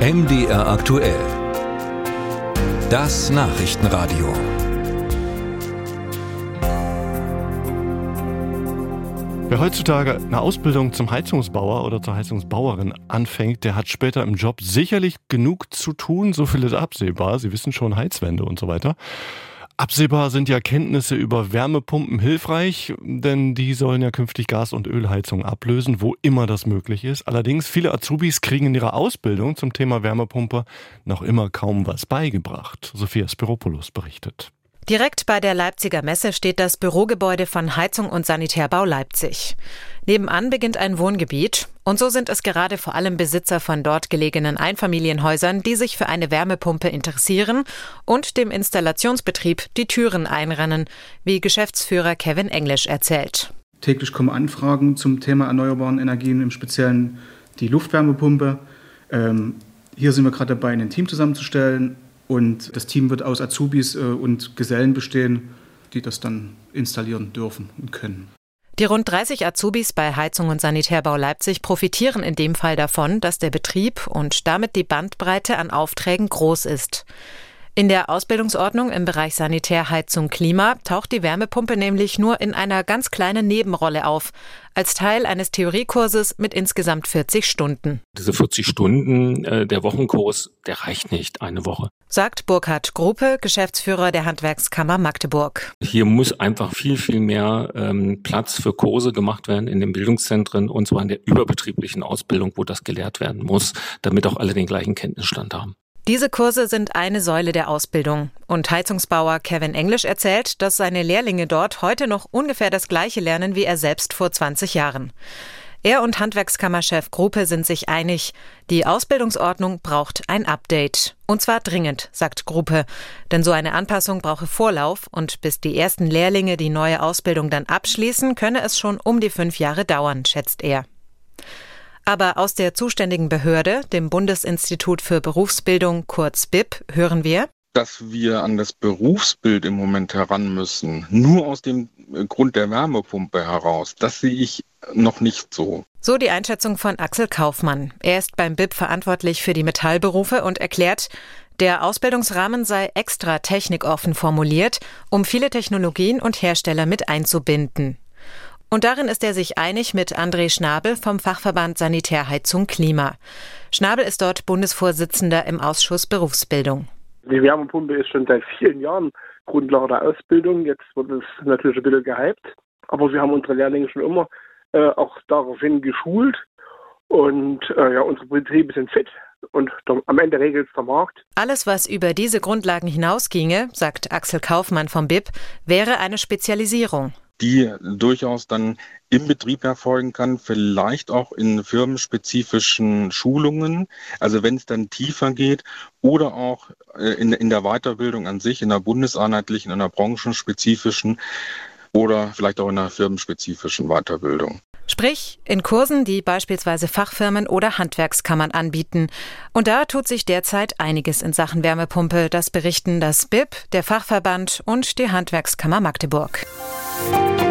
MDR aktuell. Das Nachrichtenradio. Wer heutzutage eine Ausbildung zum Heizungsbauer oder zur Heizungsbauerin anfängt, der hat später im Job sicherlich genug zu tun, so viel ist absehbar. Sie wissen schon Heizwände und so weiter. Absehbar sind ja Kenntnisse über Wärmepumpen hilfreich, denn die sollen ja künftig Gas- und Ölheizung ablösen, wo immer das möglich ist. Allerdings, viele Azubis kriegen in ihrer Ausbildung zum Thema Wärmepumpe noch immer kaum was beigebracht. Sophia Spiropoulos berichtet. Direkt bei der Leipziger Messe steht das Bürogebäude von Heizung und Sanitärbau Leipzig. Nebenan beginnt ein Wohngebiet und so sind es gerade vor allem Besitzer von dort gelegenen Einfamilienhäusern, die sich für eine Wärmepumpe interessieren und dem Installationsbetrieb die Türen einrennen, wie Geschäftsführer Kevin Englisch erzählt. Täglich kommen Anfragen zum Thema erneuerbaren Energien, im Speziellen die Luftwärmepumpe. Ähm, hier sind wir gerade dabei, ein Team zusammenzustellen und das Team wird aus Azubis äh, und Gesellen bestehen, die das dann installieren dürfen und können. Die rund 30 Azubis bei Heizung und Sanitärbau Leipzig profitieren in dem Fall davon, dass der Betrieb und damit die Bandbreite an Aufträgen groß ist. In der Ausbildungsordnung im Bereich Sanitärheizung Klima taucht die Wärmepumpe nämlich nur in einer ganz kleinen Nebenrolle auf, als Teil eines Theoriekurses mit insgesamt 40 Stunden. Diese 40 Stunden, äh, der Wochenkurs, der reicht nicht eine Woche. Sagt Burkhard Gruppe, Geschäftsführer der Handwerkskammer Magdeburg. Hier muss einfach viel, viel mehr ähm, Platz für Kurse gemacht werden in den Bildungszentren und zwar in der überbetrieblichen Ausbildung, wo das gelehrt werden muss, damit auch alle den gleichen Kenntnisstand haben. Diese Kurse sind eine Säule der Ausbildung. Und Heizungsbauer Kevin Englisch erzählt, dass seine Lehrlinge dort heute noch ungefähr das Gleiche lernen wie er selbst vor 20 Jahren. Er und Handwerkskammerchef Gruppe sind sich einig, die Ausbildungsordnung braucht ein Update. Und zwar dringend, sagt Gruppe. Denn so eine Anpassung brauche Vorlauf und bis die ersten Lehrlinge die neue Ausbildung dann abschließen, könne es schon um die fünf Jahre dauern, schätzt er. Aber aus der zuständigen Behörde, dem Bundesinstitut für Berufsbildung, kurz BIP, hören wir, dass wir an das Berufsbild im Moment heran müssen, nur aus dem Grund der Wärmepumpe heraus, das sehe ich noch nicht so. So die Einschätzung von Axel Kaufmann. Er ist beim BIP verantwortlich für die Metallberufe und erklärt, der Ausbildungsrahmen sei extra technikoffen formuliert, um viele Technologien und Hersteller mit einzubinden. Und darin ist er sich einig mit André Schnabel vom Fachverband Sanitärheizung Klima. Schnabel ist dort Bundesvorsitzender im Ausschuss Berufsbildung. Die Wärmepumpe ist schon seit vielen Jahren Grundlage der Ausbildung. Jetzt wird es natürlich ein bisschen gehypt. Aber wir haben unsere Lehrlinge schon immer äh, auch daraufhin geschult. Und äh, ja, unsere Betriebe sind fit und am Ende regelt es der Markt. Alles, was über diese Grundlagen hinausginge, sagt Axel Kaufmann vom BIP, wäre eine Spezialisierung die durchaus dann im Betrieb erfolgen kann, vielleicht auch in firmenspezifischen Schulungen, also wenn es dann tiefer geht oder auch äh, in, in der Weiterbildung an sich, in der bundeseinheitlichen, in der branchenspezifischen oder vielleicht auch in der firmenspezifischen Weiterbildung. Sprich, in Kursen, die beispielsweise Fachfirmen oder Handwerkskammern anbieten. Und da tut sich derzeit einiges in Sachen Wärmepumpe. Das berichten das BIP, der Fachverband und die Handwerkskammer Magdeburg. You.